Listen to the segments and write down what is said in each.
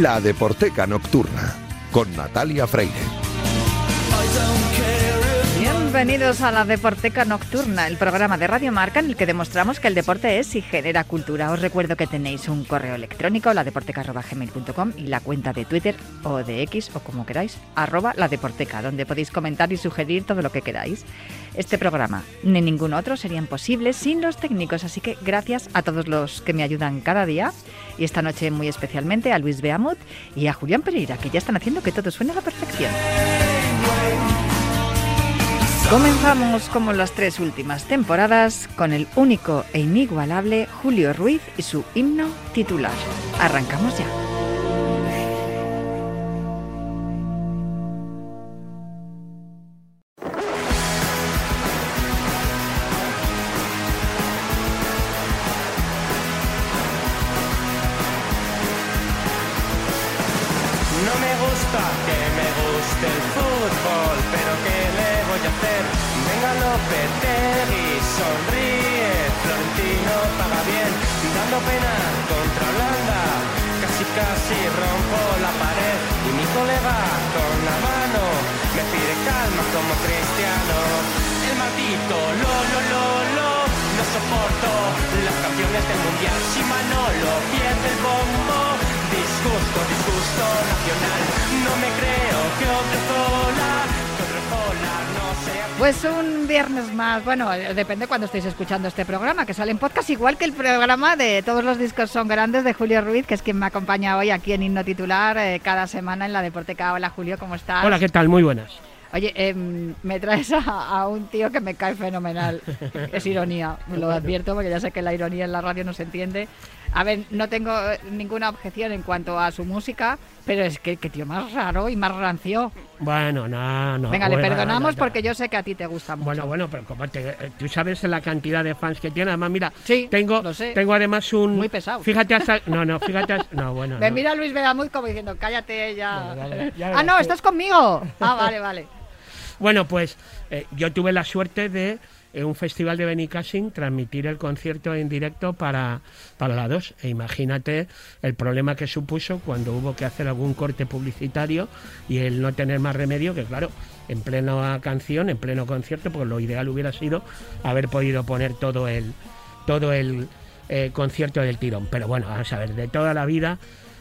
La Deporteca Nocturna con Natalia Freire. Bienvenidos a la Deporteca Nocturna, el programa de Radio Marca en el que demostramos que el deporte es y genera cultura. Os recuerdo que tenéis un correo electrónico, ladeporteca.gmail.com y la cuenta de Twitter o de X o como queráis, arroba la Deporteca, donde podéis comentar y sugerir todo lo que queráis. Este programa ni ningún otro serían posibles sin los técnicos, así que gracias a todos los que me ayudan cada día y esta noche muy especialmente a Luis Beamut y a Julián Pereira, que ya están haciendo que todo suene a la perfección. Comenzamos como las tres últimas temporadas con el único e inigualable Julio Ruiz y su himno titular. Arrancamos ya. Las canciones del mundial si Manolo pierde el bombo disgusto, disgusto nacional. No me creo que Odriozola, que Odriozola no sea... Pues un viernes más, bueno, depende cuando estéis escuchando este programa, que sale en podcast igual que el programa de Todos los discos son grandes de Julio Ruiz, que es quien me acompaña hoy aquí en Himno Titular eh, cada semana en la Deporteca. Hola Julio, ¿cómo estás? Hola, ¿qué tal? Muy buenas. Oye, em, me traes a, a un tío que me cae fenomenal. Es ironía, me lo advierto porque ya sé que la ironía en la radio no se entiende. A ver, no tengo eh, ninguna objeción en cuanto a su música, pero es que, que tío más raro y más rancio. Bueno, no, no. Venga, le perdonamos no, no. porque yo sé que a ti te gusta mucho. Bueno, bueno, pero como te, eh, tú sabes la cantidad de fans que tiene, además mira, Sí, tengo, lo sé. tengo además un Muy pesado. Fíjate hasta, no, no, fíjate, hasta- no, bueno, Me no. mira Luis Bedamuz como diciendo, cállate ya. Bueno, vale, ya ah, no, estás conmigo. Ah, vale, vale. Bueno, pues eh, yo tuve la suerte de en un festival de Benicassin transmitir el concierto en directo para, para la 2. E imagínate el problema que supuso cuando hubo que hacer algún corte publicitario y el no tener más remedio, que claro, en plena canción, en pleno concierto, pues lo ideal hubiera sido haber podido poner todo el, todo el eh, concierto del tirón. Pero bueno, vamos a ver, de toda la vida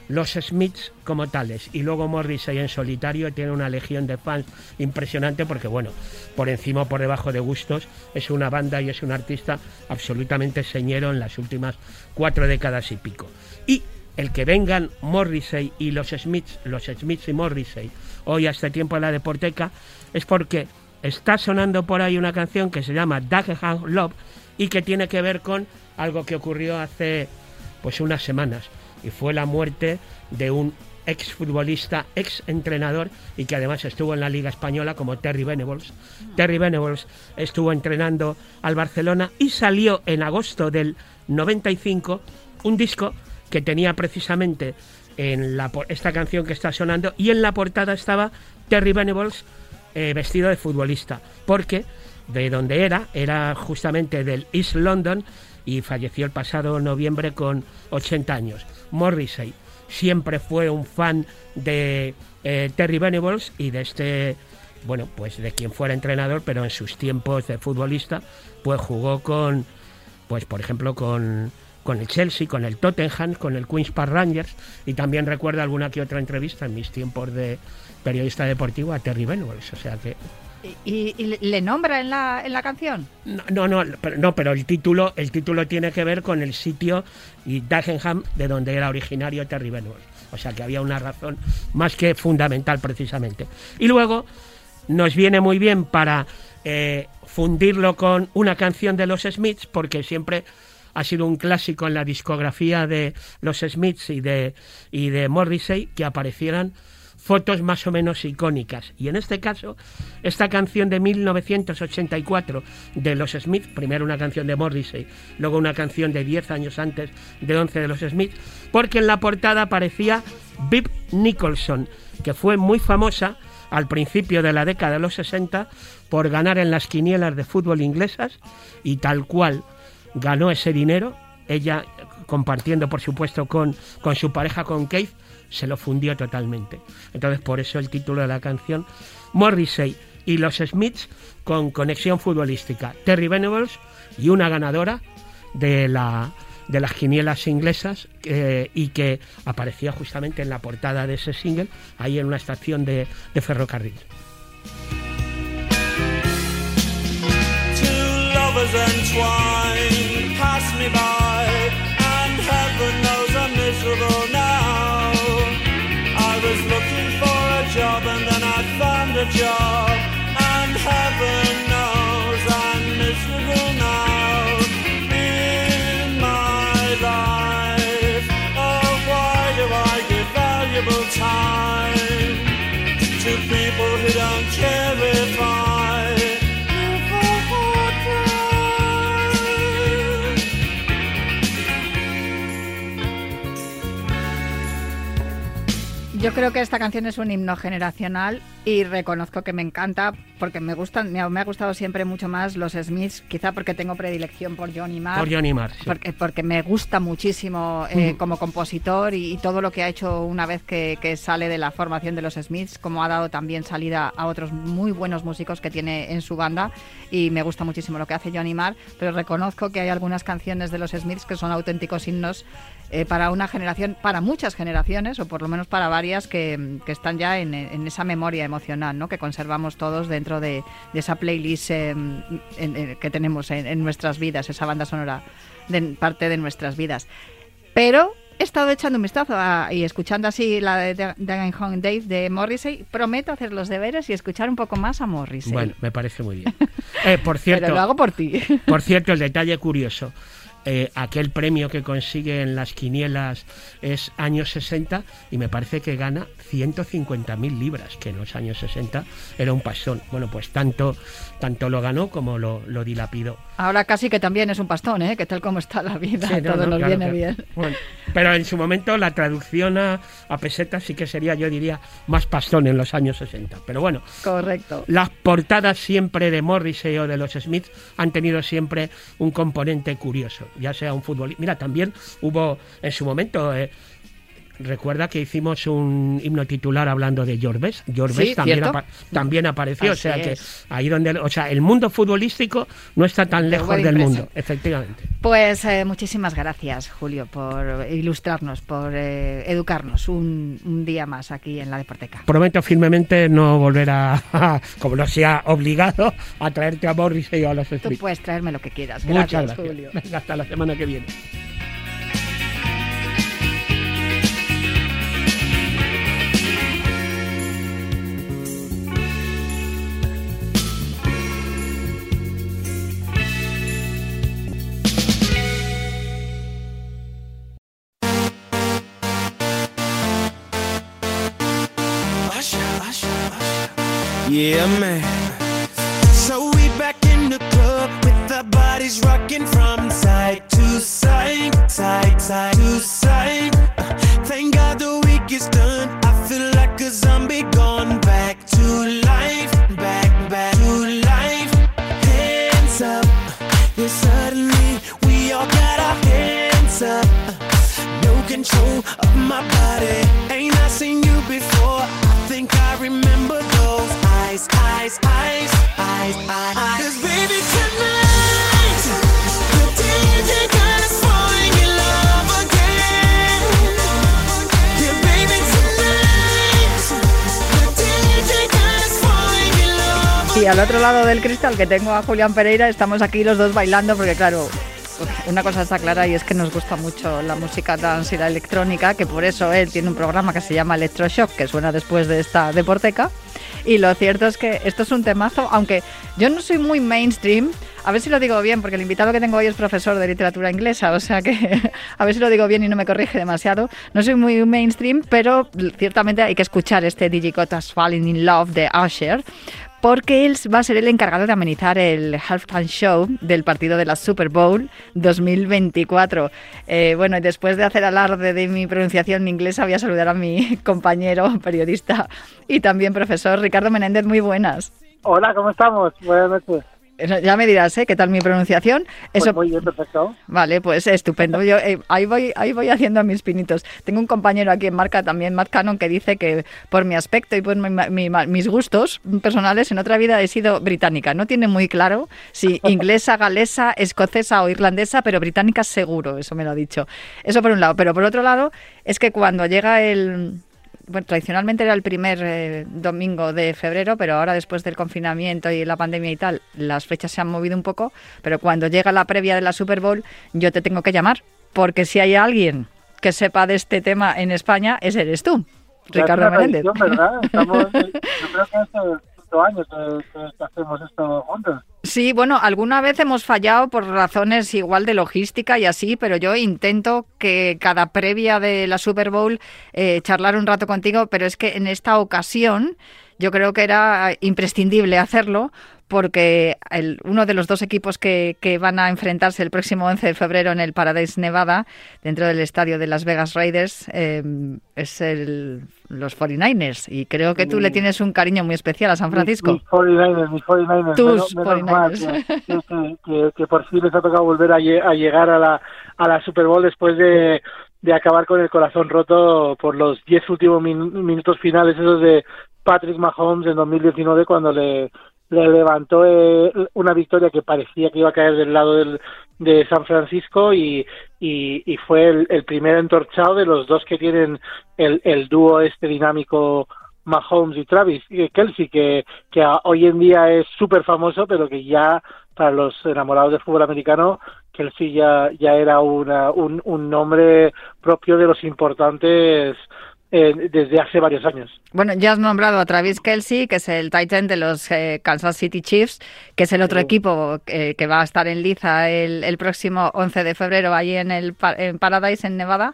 los Smiths como tales y luego Morrissey en solitario tiene una legión de fans impresionante porque bueno, por encima o por debajo de gustos es una banda y es un artista absolutamente señero en las últimas cuatro décadas y pico. Y el que vengan Morrissey y los Smiths, los Smiths y Morrissey hoy a este tiempo en la Deporteca es porque está sonando por ahí una canción que se llama Dagenham Love y que tiene que ver con algo que ocurrió hace pues unas semanas y fue la muerte de un ex futbolista, ex entrenador y que además estuvo en la Liga Española como Terry Venables. Terry Venables estuvo entrenando al Barcelona y salió en agosto del 95 un disco que tenía precisamente en esta canción que está sonando y en la portada estaba Terry Venables eh, vestido de futbolista, porque de donde era, era justamente del East London y falleció el pasado noviembre con 80 años. Morrissey. Siempre fue un fan de eh, Terry Venables y de este, bueno, pues de quien fuera entrenador, pero en sus tiempos de futbolista, pues jugó con, pues por ejemplo con con el Chelsea, con el Tottenham, con el Queens Park Rangers y también recuerdo alguna que otra entrevista en mis tiempos de periodista deportivo a Terry Venables, o sea que ¿Y, le nombra en la, en la canción? no, no, no, pero el título, el título tiene que ver con el sitio y Dagenham de donde era originario Terry Venables. O sea que había una razón más que fundamental precisamente. Y luego nos viene muy bien para eh, fundirlo con una canción de los Smiths, porque siempre ha sido un clásico en la discografía de los Smiths y de, y de Morrissey que aparecieran fotos más o menos icónicas. Y en este caso, esta canción de 1984 de los Smiths, primero una canción de Morrissey, luego una canción de 10 años antes de 11 de los Smiths, porque en la portada aparecía Bib Nicholson, que fue muy famosa al principio de la década de los 60 por ganar en las quinielas de fútbol inglesas y tal cual ganó ese dinero, ella compartiendo por supuesto con, con su pareja, con Keith, se lo fundió totalmente. Entonces, por eso el título de la canción, Morrissey y los Smiths con conexión futbolística. Terry Venables y una ganadora de la de las quinielas inglesas eh, y que aparecía justamente en la portada de ese single, ahí en una estación de, de ferrocarril. Yo creo que esta canción es un himno generacional y reconozco que me encanta porque me gustan, me ha, gustado siempre mucho más los Smiths, quizá porque tengo predilección por Johnny Marr. Por Johnny Marr, porque, porque, me gusta muchísimo eh, mm. como compositor y, todo lo que ha hecho una vez que, sale de la formación de los Smiths, como ha dado también salida a otros muy buenos músicos que tiene en su banda y me gusta muchísimo lo que hace Johnny Marr, pero reconozco que hay algunas canciones de los Smiths que son auténticos himnos eh, para una generación, para muchas generaciones, o por lo menos para varias que, están ya en, esa memoria emocional, ¿no? que conservamos todos dentro de, esa playlist em, que tenemos en, nuestras vidas, esa banda sonora de parte de nuestras vidas. Pero he estado echando un vistazo y escuchando así la de Dagan Home Dave de Morrissey. Prometo hacer los deberes y escuchar un poco más a Morrissey. Bueno, me parece muy bien. Eh, por cierto, Pero lo hago por ti. Por cierto, el detalle curioso. Eh, aquel premio que consigue en las quinielas es años 60 y me parece que gana 150.000 libras, que en los años 60 era un pastón. Bueno, pues tanto, tanto lo ganó como lo, lo dilapidó. Ahora casi que también es un pastón, ¿eh? que tal como está la vida, todo nos viene bien. pero en su momento la traducción a, a pesetas sí que sería, yo diría, más pastón en los años 60. Pero bueno, correcto. Las portadas siempre de Morrissey o de los Smiths han tenido siempre un componente curioso ya sea un futbolista. Mira, también hubo en su momento. Eh, recuerda que hicimos un himno titular hablando de George George también, también apareció, o sea que ahí donde, o sea, el mundo futbolístico no está tan lejos del mundo, efectivamente. Pues eh, muchísimas gracias, Julio, por ilustrarnos, por eh, educarnos un, día más aquí en la Deporteca. Prometo firmemente no volver a, como no sea obligado, a traerte a Morris y a los Tú puedes traerme lo que quieras. Gracias, Julio. Venga, hasta la semana que viene. Yeah, y al otro lado del cristal que tengo a Julián Pereira, estamos aquí los dos bailando porque claro, una cosa está clara y es que nos gusta mucho la música dance y la electrónica, que por eso él tiene un programa que se llama Electroshock, que suena después de esta deporteca. Y lo cierto es que esto es un temazo, aunque yo no soy muy mainstream, a ver si lo digo bien, porque el invitado que tengo hoy es profesor de literatura inglesa, o sea que a ver si lo digo bien y no me corrige demasiado. No soy muy mainstream, pero ciertamente hay que escuchar este Digicotas Falling in Love de Usher, porque él va a ser el encargado de amenizar el halftime show del partido de la Super Bowl 2024. Eh, bueno, y después de hacer alarde de mi pronunciación inglesa, voy a saludar a mi compañero periodista y también profesor Ricardo Menéndez. Muy buenas. Hola, ¿cómo estamos? Buenas noches. Ya me dirás, ¿eh? ¿Qué tal mi pronunciación? Pues Eso... muy bien, perfecto. Vale, pues estupendo. Yo eh, ahí voy, ahí voy haciendo mis pinitos. Tengo un compañero aquí en marca también, Matt Cannon, que dice que por mi aspecto y por mis gustos personales, en otra vida he sido británica. No tiene muy claro si inglesa, galesa, escocesa o irlandesa, pero británica seguro, eso me lo ha dicho. Eso por un lado. Pero por otro lado, es que cuando llega el bueno, tradicionalmente era el primer eh, domingo de febrero, pero ahora después del confinamiento y la pandemia y tal, las fechas se han movido un poco, pero cuando llega la previa de la Super Bowl, yo te tengo que llamar, porque si hay alguien que sepa de este tema en España, ese eres tú, Ricardo Menéndez. ¿verdad? Estamos, yo creo que hace cinco años que hacemos esto juntos. Sí, bueno, alguna vez hemos fallado por razones igual de logística y así, pero yo intento que cada previa de la Super Bowl eh, charlar un rato contigo, pero es que en esta ocasión yo creo que era imprescindible hacerlo porque el, uno de los dos equipos que, que, van a enfrentarse el próximo 11 de febrero en el Paradise Nevada, dentro del estadio de Las Vegas Raiders, eh, es el, los 49ers. Y creo que tú le tienes un cariño muy especial a San Francisco. Mis, 49ers, mis 49ers. Tus 49ers. que, que, por fin les ha tocado volver a, a llegar a la, a la Super Bowl después de de acabar con el corazón roto por los 10 últimos minutos finales esos de Patrick Mahomes en 2019 cuando le le levantó eh, una victoria que parecía que iba a caer del lado del, de San Francisco y, y, fue el, primer entorchado de los dos que tienen el, dúo este dinámico Mahomes y Travis Kelsey, que, que hoy en día es súper famoso, pero que ya para los enamorados del fútbol americano, Kelsey ya, ya era una, un, un nombre propio de los importantes eh, desde hace varios años. Bueno, ya has nombrado a Travis Kelsey, que es el Titan de los eh, Kansas City Chiefs, que es el otro equipo eh, que va a estar en liza el, el, próximo 11 de febrero allí en el en Paradise, en Nevada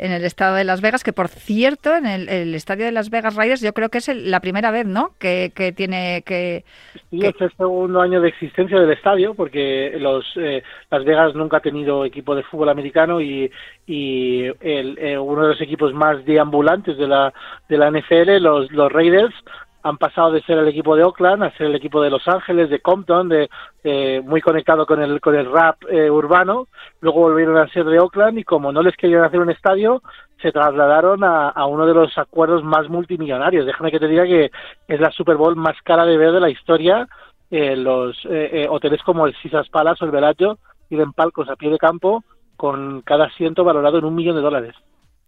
en el estado de Las Vegas, que por cierto, en el, estadio de Las Vegas Raiders, yo creo que es la primera vez, ¿no? Que, tiene que. Sí, es el segundo año de existencia del estadio, porque los eh, Las Vegas nunca ha tenido equipo de fútbol americano y, y el, eh, uno de los equipos más deambulantes de la, de la NFL, los, los Raiders, han pasado de ser el equipo de Oakland a ser el equipo de Los Ángeles, de Compton, de, eh, muy conectado con el, con el rap eh, urbano. Luego volvieron a ser de Oakland y como no les querían hacer un estadio, se trasladaron a, uno de los acuerdos más multimillonarios. Déjame que te diga que es la Super Bowl más cara de ver de la historia. Eh, los eh, hoteles como el Caesars Palace o el Bellagio tienen palcos a pie de campo con cada asiento valorado en un millón de dólares.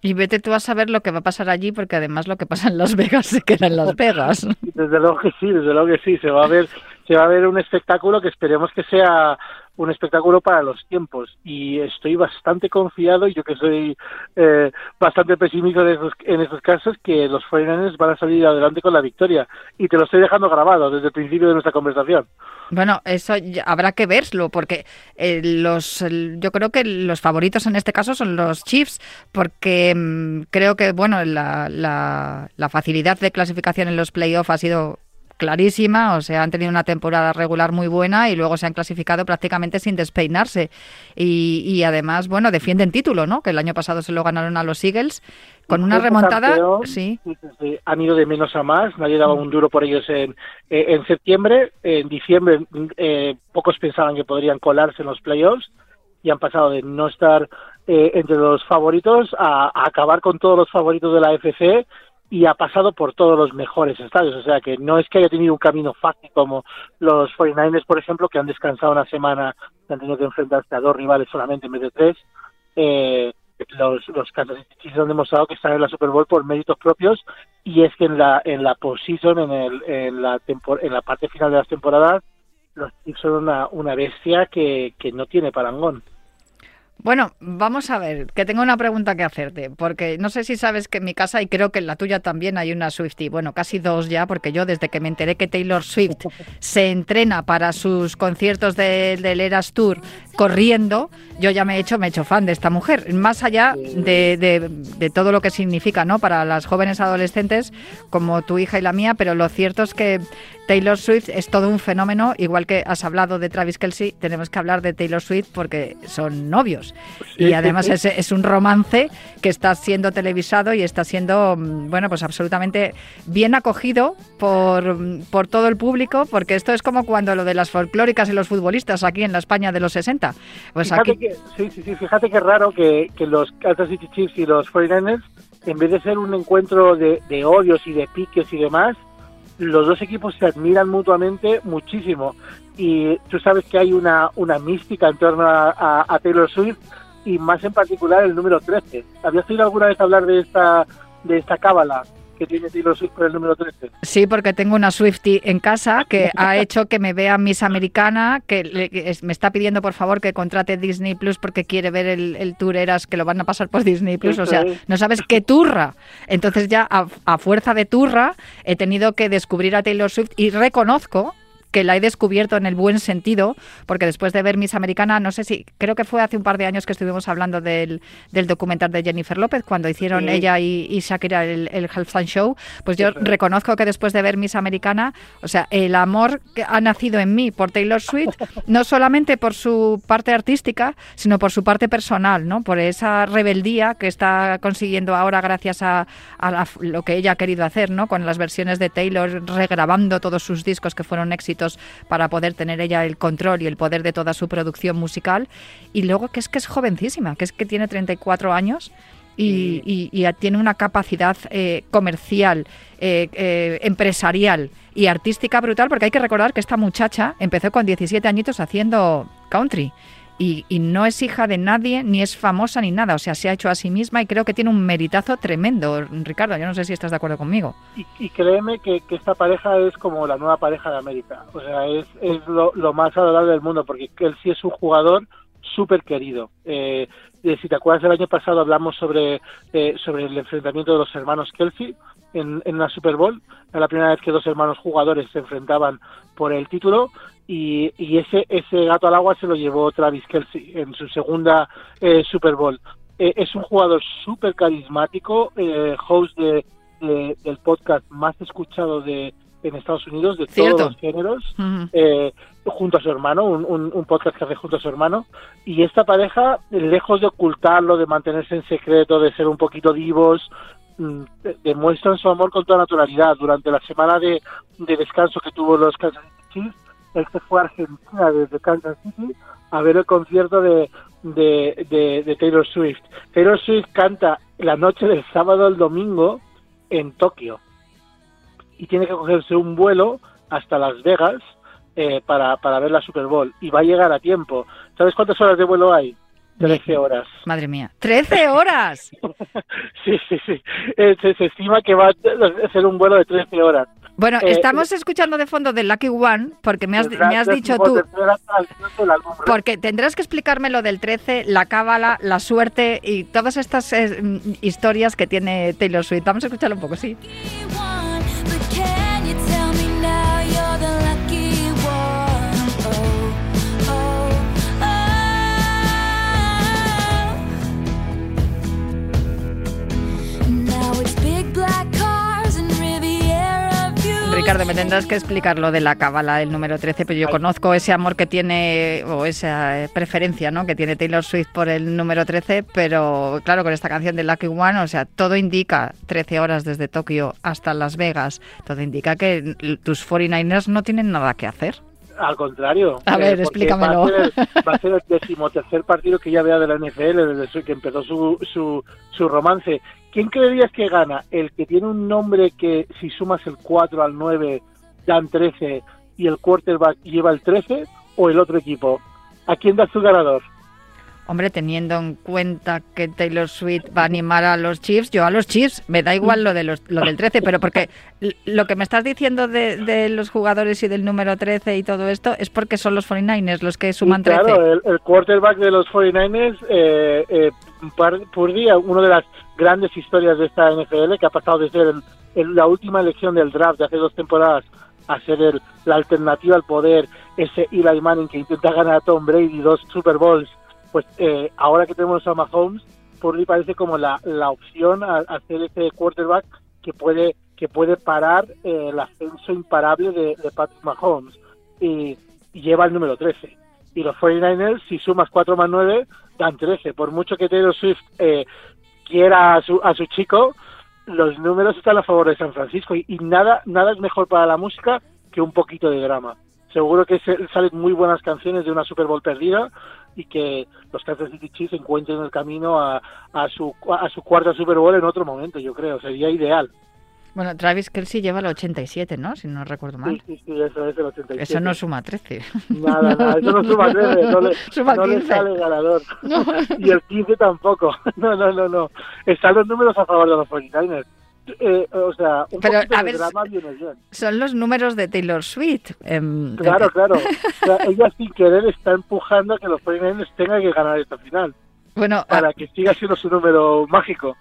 Y vete tú a saber lo que va a pasar allí, porque además lo que pasa en Las Vegas se queda en Las Vegas. Desde luego que sí, desde luego que sí. Se va a ver, se va a ver un espectáculo que esperemos que sea un espectáculo para los tiempos y estoy bastante confiado yo que soy eh, bastante pesimista en esos casos que los 49 van a salir adelante con la victoria y te lo estoy dejando grabado desde el principio de nuestra conversación. Bueno, eso habrá que verlo porque eh, los yo creo que los favoritos en este caso son los Chiefs porque mm, creo que bueno la, la, la facilidad de clasificación en los playoffs ha sido clarísima, o sea, han tenido una temporada regular muy buena y luego se han clasificado prácticamente sin despeinarse. Y, además, bueno, defienden título, ¿no? Que el año pasado se lo ganaron a los Eagles con una remontada. sí. Han ido de menos a más, nadie daba un duro por ellos en, eh, en septiembre. En diciembre, eh, pocos pensaban que podrían colarse en los playoffs y han pasado de no estar eh, entre los favoritos a, a, acabar con todos los favoritos de la FC y ha pasado por todos los mejores estadios. O sea que no es que haya tenido un camino fácil como los 49ers, por ejemplo, que han descansado una semana han tenido que enfrentarse a dos rivales solamente en vez de tres. Eh, los, los Kansas City Chiefs han demostrado que están en la Super Bowl por méritos propios y es que en la en la postseason, en, el, en, la en la parte final de las temporadas, los Chiefs son una, una bestia que, que no tiene parangón. Bueno, vamos a ver, que tengo una pregunta que hacerte, porque no sé si sabes que en mi casa y creo que en la tuya también hay una Swiftie, bueno, casi dos ya, porque yo desde que me enteré que Taylor Swift se entrena para sus conciertos del Eras Tour corriendo, yo ya me he hecho, me he hecho fan de esta mujer. Más allá de, de- de todo lo que significa ¿no? para las jóvenes adolescentes como tu hija y la mía, pero lo cierto es que Taylor Swift es todo un fenómeno, igual que has hablado de Travis Kelsey, tenemos que hablar de Taylor Swift porque son novios. Sí, y además sí. es, es un romance que está siendo televisado y está siendo, mm, bueno, pues absolutamente bien acogido por, mm, por todo el público, porque esto es como cuando lo de las folclóricas y los futbolistas aquí en la España de los 60. Pues fíjate aquí, que, sí, sí, sí, fíjate que raro que, que los Kansas City Chiefs y los 49ers, en vez de ser un encuentro de, de odios y de piques y demás, los dos equipos se admiran mutuamente muchísimo. Y tú sabes que hay una, una mística en torno a, a- a Taylor Swift y más en particular el número 13. ¿Habías oído alguna vez hablar de esta, de esta cábala que tiene Taylor Swift por el número 13? Sí, porque tengo una Swifty en casa que ha hecho que me vea Miss Americana, que, le- es- me está pidiendo por favor que contrate Disney Plus porque quiere ver el, el tour Eras que lo van a pasar por Disney Plus. O sea, es. no sabes qué turra. Entonces ya a, a fuerza de turra he tenido que descubrir a Taylor Swift y reconozco que la he descubierto en el buen sentido, porque después de ver Miss Americana, no sé si, creo que fue hace un par de años que estuvimos hablando del, del documental de Jennifer López, cuando hicieron Sí. ella y, y Shakira el, el Halftime Show, pues yo reconozco que después de ver Miss Americana, o sea, el amor que ha nacido en mí por Taylor Swift, no solamente por su parte artística, sino por su parte personal, ¿no? Por esa rebeldía que está consiguiendo ahora gracias a, a la- lo que ella ha querido hacer, ¿no? Con las versiones de Taylor, regrabando todos sus discos que fueron éxitos para poder tener ella el control y el poder de toda su producción musical. Y luego que es que es jovencísima, que es que tiene 34 años y, y- y tiene una capacidad eh, comercial, eh, eh, empresarial y artística brutal, porque hay que recordar que esta muchacha empezó con 17 añitos haciendo country. Y, y no es hija de nadie, ni es famosa ni nada. O sea, se ha hecho a sí misma y creo que tiene un meritazo tremendo. Ricardo, yo no sé si estás de acuerdo conmigo. Y, y créeme que, esta pareja es como la nueva pareja de América. O sea, es, lo, más adorable del mundo, porque él sí es un jugador súper querido. Eh, eh, si te acuerdas, el año pasado hablamos sobre, eh, sobre el enfrentamiento de los hermanos Kelsey en, en la Super Bowl. Era la primera vez que dos hermanos jugadores se enfrentaban por el título y, y ese, ese gato al agua se lo llevó Travis Kelsey en su segunda eh, Super Bowl. Eh, es un jugador súper carismático, eh, host de, de- del podcast más escuchado de en Estados Unidos de Cierto. todos los géneros eh, junto a su hermano, un, un- un podcast que hace junto a su hermano. Y esta pareja, lejos de ocultarlo, de mantenerse en secreto, de ser un poquito divos, mm, de- demuestran su amor con toda naturalidad. Durante la semana de, de descanso que tuvo los Kansas City Se fue a Argentina desde Kansas City a ver el concierto de, de, de- de Taylor Swift. Taylor Swift canta la noche del sábado al domingo en Tokio y tiene que cogerse un vuelo hasta Las Vegas eh, para, para ver la Super Bowl y va a llegar a tiempo. ¿Sabes cuántas horas de vuelo hay? 13 horas. Madre mía. ¡13 horas! Sí, sí, sí. Eh, se, se estima que va a ser un vuelo de 13 horas. Bueno, Eh, estamos escuchando de fondo de Lucky One porque me has, me has dicho tú. Porque tendrás que explicarme lo del 13, la cábala, la suerte y todas estas eh, mm, historias que tiene Taylor Swift. Vamos a escucharlo un poco, sí. Ricardo, me tendrás que explicar lo de la cábala del número 13, pero yo conozco ese amor que tiene, o esa eh, preferencia, ¿no? Que tiene Taylor Swift por el número 13, pero claro, con esta canción de Lucky One, o sea, todo indica 13 horas desde Tokio hasta Las Vegas, todo indica que tus 49ers no tienen nada que hacer. Al contrario. A ver, porque explícamelo. Va a, ser, va a ser el decimotercer partido que ya vea de la NFL desde que empezó su, su, su romance. ¿Quién creerías que gana? ¿El que tiene un nombre que si sumas el 4 al 9 dan 13 y el quarterback lleva el 13 o el otro equipo? ¿A quién da su ganador? Hombre, teniendo en cuenta que Taylor Swift va a animar a los Chiefs, yo a los Chiefs, me da igual lo, de los, lo del 13, pero porque lo que me estás diciendo de, de los jugadores y del número 13 y todo esto es porque son los 49ers los que suman Y 13. Claro, el, el quarterback de los 49ers, eh, eh, par- por día, una de las grandes historias de esta NFL, que ha pasado de ser el- el- la última elección del draft de hace dos temporadas a ser el- la alternativa al poder, ese Eli Manning que intenta ganar a Tom Brady dos Super Bowls, pues eh, ahora que tenemos a Mahomes, Purdy parece como la, la opción a, hacer ese quarterback que puede que puede parar eh, el ascenso imparable de, de Patrick Mahomes y, y lleva el número 13. Y los 49ers, si sumas 4 más 9, dan 13. Por mucho que Taylor Swift eh, quiera a su, a su chico, los números están a favor de San Francisco y, y nada nada es mejor para la música que un poquito de drama. Seguro que se- salen muy buenas canciones de una Super Bowl perdida y que los Kansas City Chiefs encuentren el camino a, a su a su cuarta Super Bowl en otro momento, yo creo, sería ideal. Bueno, Travis Kelsey lleva el 87, ¿no? Si no recuerdo Sí, mal. sí, sí, eso es el 87. Eso no suma 13. Nada, nada, eso no suma 13, no le, Suma no le 15. sale ganador. Y el 15 tampoco. No, no, no, no. Están los números a favor de los 49ers. Eh, o sea, un Pero, poquito a de ver, drama viene bien. Son los números de Taylor Swift. em, Claro, claro. O sea, ella sin querer está empujando a que los 49ers tengan que ganar esta final Bueno, para que siga siendo su número mágico.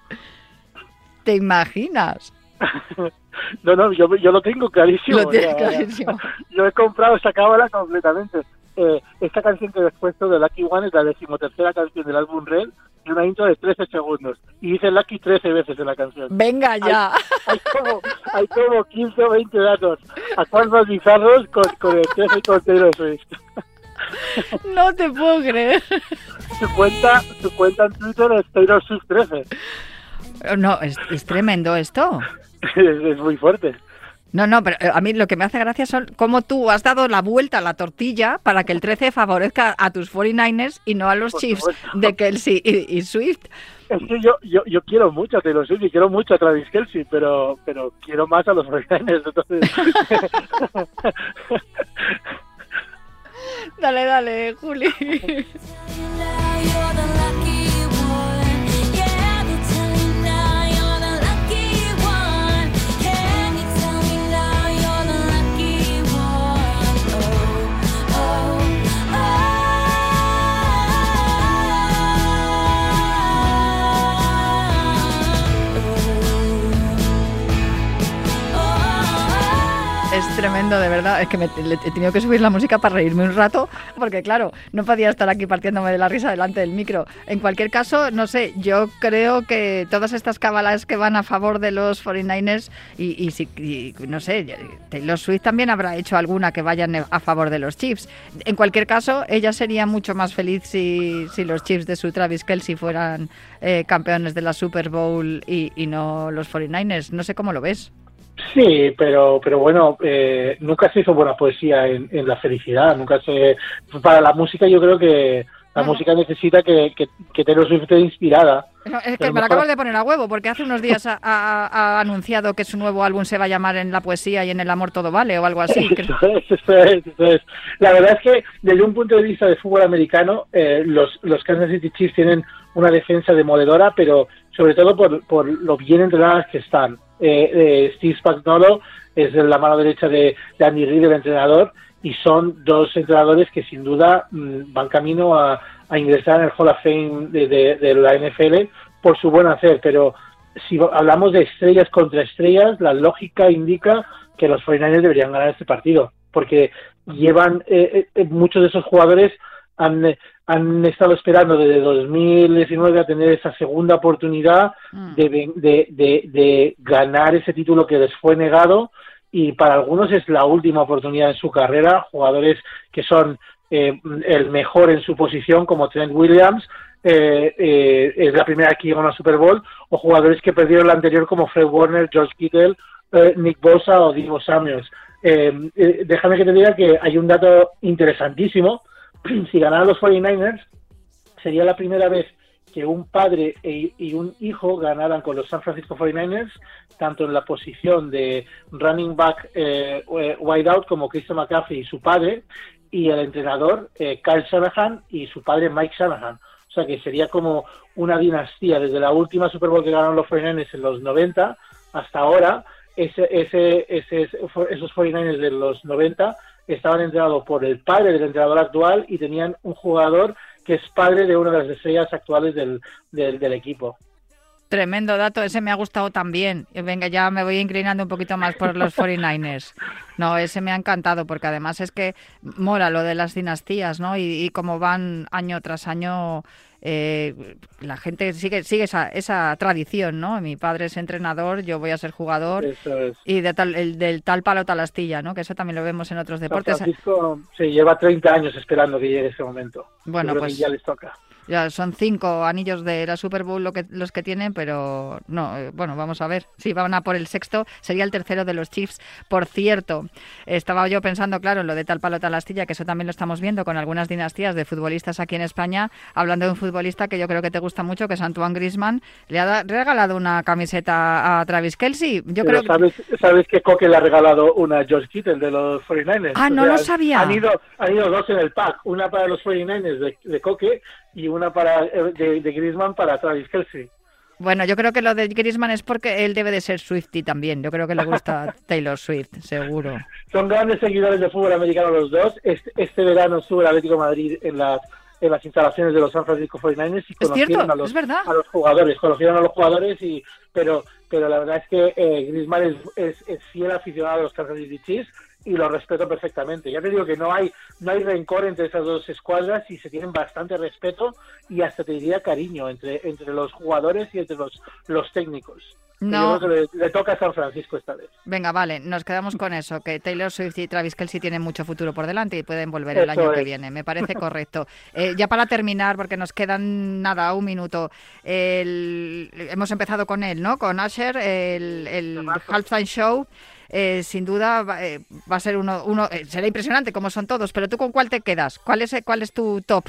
¿te imaginas? No, no, yo, yo lo tengo clarísimo. Lo o tienes sea, clarísimo. Yo he comprado esta cábala completamente. Eh, esta canción que he puesto de Lucky One es la decimotercera canción del álbum Red y una intro de 13 segundos. Y dice Lucky 13 veces en la canción. Venga ya. Hay como, hay como 15 o 20 datos. ¿A cuál más bizarros con, con el 13 y con Taylor Swift? No te puedo creer. Su cuenta, su cuenta en Twitter es Taylor Swift 13. No, es, es tremendo esto. Es, es muy fuerte. No, no, pero eh, a mí lo que me hace gracia son cómo tú has dado la vuelta a la tortilla para que el 13 favorezca a tus 49ers y no a los Por Chiefs supuesto. de Kelsey y, y Swift. Es que yo, yo, yo quiero mucho a Taylor Swift y quiero mucho a Travis Kelsey, pero, pero quiero más a los 49ers. Entonces, Dale, dale, Juli. tremendo, de verdad. Es que me, le- he tenido que subir la música para reírme un rato, porque claro, no podía estar aquí partiéndome de la risa delante del micro. En cualquier caso, no sé, yo creo que todas estas cábalas que van a favor de los 49ers, y, y y no sé, Taylor Swift también habrá hecho alguna que vayan a favor de los Chiefs. En cualquier caso, ella sería mucho más feliz si, si los Chiefs de su Travis Kelsey fueran eh, campeones de la Super Bowl y, y no los 49ers. No sé cómo lo ves. Sí, pero, pero bueno, eh, nunca se hizo buena poesía en, en la felicidad. Nunca se. Para la música, yo creo que la música necesita que, que, que Taylor Swift esté inspirada. No, es que me lo acabas de poner a huevo, porque hace unos días ha, ha- ha anunciado que su nuevo álbum se va a llamar En la poesía y en el amor todo vale, o algo así. Eso es, eso es, eso es. La verdad es que desde un punto de vista de fútbol americano, eh, los, los Kansas City Chiefs tienen una defensa demoledora, pero sobre todo por, por lo bien entrenadas que están. Eh, eh, Steve Spagnuolo es la mano derecha de, Andy Reid, el entrenador, y son dos entrenadores que sin duda mm, van camino a, a ingresar en el Hall of Fame de, de- la NFL por su buen hacer, pero si hablamos de estrellas contra estrellas, la lógica indica que los 49ers deberían ganar este partido, porque llevan eh, eh, muchos de esos jugadores han, eh, han estado esperando desde 2019 a tener esa segunda oportunidad Mm. de, de, de, de ganar ese título que les fue negado y para algunos es la última oportunidad en su carrera, jugadores que son eh, el mejor en su posición como Trent Williams, eh, eh, es la primera que llega a una Super Bowl, o jugadores que perdieron la anterior como Fred Warner, George Kittle, eh, Nick Bosa o Divo Samuels. Eh, eh, déjame que te diga que hay un dato interesantísimo. si ganaran los 49ers, sería la primera vez que un padre e- y un hijo ganaran con los San Francisco 49ers, tanto en la posición de running back eh, eh, wide out como Christian McCaffrey y su padre, y el entrenador eh, Kyle Shanahan y su padre Mike Shanahan. O sea que sería como una dinastía desde la última Super Bowl que ganaron los 49ers en los 90 hasta ahora. Ese, ese, ese, esos 49ers de los 90 estaban entrenados por el padre del entrenador actual y tenían un jugador que es padre de una de las estrellas actuales del, del, equipo. Tremendo dato, ese me ha gustado también. Eh, Venga, ya me voy inclinando un poquito más por los 49ers. No, ese me ha encantado porque además es que mola lo de las dinastías, ¿no? Y, y cómo van año tras año, eh, la gente sigue sigue esa, esa tradición, ¿no? Mi padre es entrenador, yo voy a ser jugador es. y de tal, el, del tal palo tal astilla, ¿no? Que eso también lo vemos en otros deportes. Francisco se lleva 30 años esperando que llegue ese momento. Bueno, pues- ya les toca. Ya son cinco anillos de la Super Bowl lo que, los que tienen, pero no, eh, bueno, vamos a ver. Si van a por el sexto, sería el tercero de los Chiefs. Por cierto, estaba yo pensando, claro, en lo de tal palo tal astilla, que eso también lo estamos viendo con algunas dinastías de futbolistas aquí en España, hablando de un futbolista que yo creo que te gusta mucho, que es Antoine Griezmann. Le ha regalado una camiseta a Travis Kelsey. Yo Pero creo que... ¿sabes, sabes que Coque le ha regalado una a George Kittle de los 49ers? Ah, O no sea, lo sabía. Han ido, han ido dos en el pack, una para los 49ers de, de Coque y una para eh, de, de Griezmann para Travis Kelsey. Bueno, yo creo que lo de Griezmann es porque él debe de ser Swifty también. Yo creo que le gusta Taylor Swift, seguro. Son grandes seguidores de fútbol americano los dos. Este, este verano estuvo el Atlético de Madrid en las en las instalaciones de los San Francisco 49ers y conocieron a los a los jugadores, conocieron a los jugadores y pero pero la verdad es que eh, Griezmann es, es, es fiel aficionado a los Kansas City Chiefs y lo respeto perfectamente. Ya te digo que no hay no hay rencor entre esas dos escuadras y se tienen bastante respeto y hasta te diría cariño entre entre los jugadores y entre los los técnicos. No. Yo creo que le, le toca a San Francisco esta vez. Venga, vale, nos quedamos con eso, que Taylor Swift y Travis Kelsey tienen mucho futuro por delante y pueden volver el Eso año que viene. Me parece correcto. Eh, ya para terminar, porque nos quedan nada, un minuto. el- hemos empezado con él, ¿no? Con Asher, el, el Halftime Show. Eh, sin duda va, eh, va a ser uno, uno eh, será impresionante como son todos, pero tú con cuál te quedas? ¿Cuál es, cuál es tu top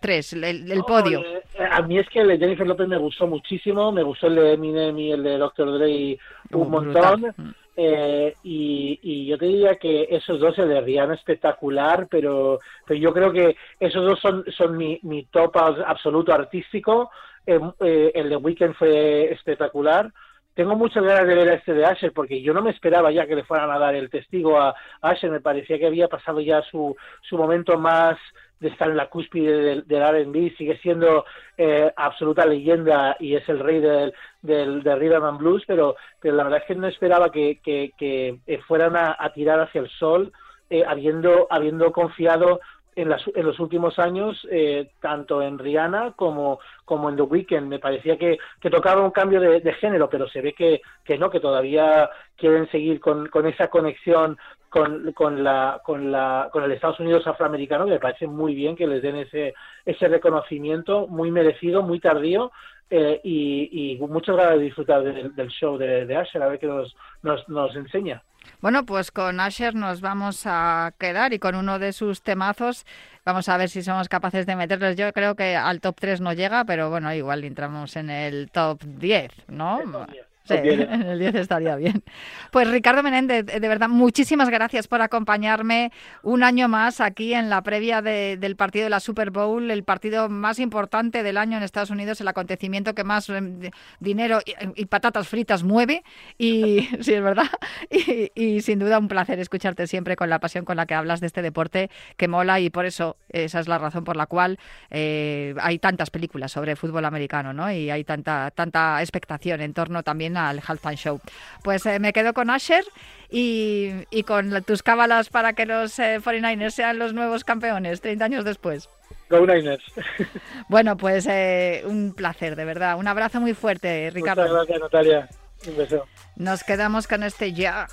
3, el, el podio? Eh, a mí es que el de Jennifer López me gustó muchísimo, me gustó el de Eminem y el de Dr. Dre un Oh, montón. brutal. Mm. Eh, y, y yo te diría que esos dos, el de Rihanna espectacular, pero, pero yo creo que esos dos son, son mi, mi top absoluto artístico. Eh, eh, el de Weekend fue espectacular. Tengo muchas ganas de ver a este de Asher porque yo no me esperaba ya que le fueran a dar el testigo a Asher. Me parecía que había pasado ya su, su momento más de estar en la cúspide del, del R&B. Sigue siendo eh, absoluta leyenda y es el rey del, del, del rhythm and blues, pero, pero la verdad es que no esperaba que, que, fueran a, a tirar hacia el sol eh, habiendo, habiendo confiado en, las, en los últimos años, eh, tanto en Rihanna como, como en The Weeknd. Me parecía que, tocaba un cambio de, de género, pero se ve que, que no, que todavía quieren seguir con, con esa conexión con, con, la, con, la, con el Estados Unidos afroamericano, que me parece muy bien que les den ese, ese reconocimiento muy merecido, muy tardío. Eh, y, y muchas ganas de disfrutar del, del show de, de Asher, a ver qué nos, nos, nos enseña. Bueno, pues con Asher nos vamos a quedar y con uno de sus temazos vamos a ver si somos capaces de meterlos. Yo creo que al top 3 no llega, pero bueno, igual entramos en el top 10, ¿no? Sí, Top 10. en el 10 estaría bien. Pues Ricardo Menéndez, de verdad, muchísimas gracias por acompañarme un año más aquí en la previa de- del partido de la Super Bowl, el partido más importante del año en Estados Unidos, el acontecimiento que más eh, de- dinero y, y patatas fritas mueve. Y sí, es verdad. Y, y sin duda un placer escucharte siempre con la pasión con la que hablas de este deporte que mola y por eso esa es la razón por la cual eh, hay tantas películas sobre fútbol americano, ¿no? Y hay tanta tanta expectación en torno también al halftime show. Pues eh, me quedo con Asher y, y con la- tus cábalas para que los eh, 49ers sean los nuevos campeones 30 años después. Go Niners. Bueno, pues eh, un placer, de verdad. Un abrazo muy fuerte, Ricardo. Muchas gracias, Natalia. Un beso. Nos quedamos con este yeah,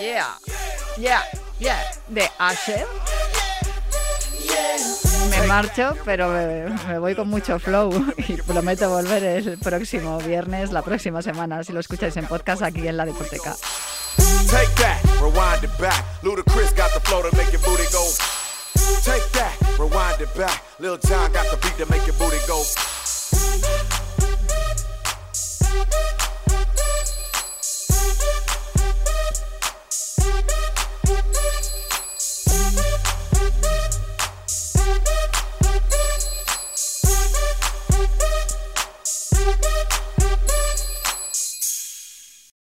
yeah, yeah, yeah de Asher me marcho, pero me, voy con mucho flow y prometo volver el próximo viernes, la próxima semana, si lo escucháis en podcast aquí en la Deporteca.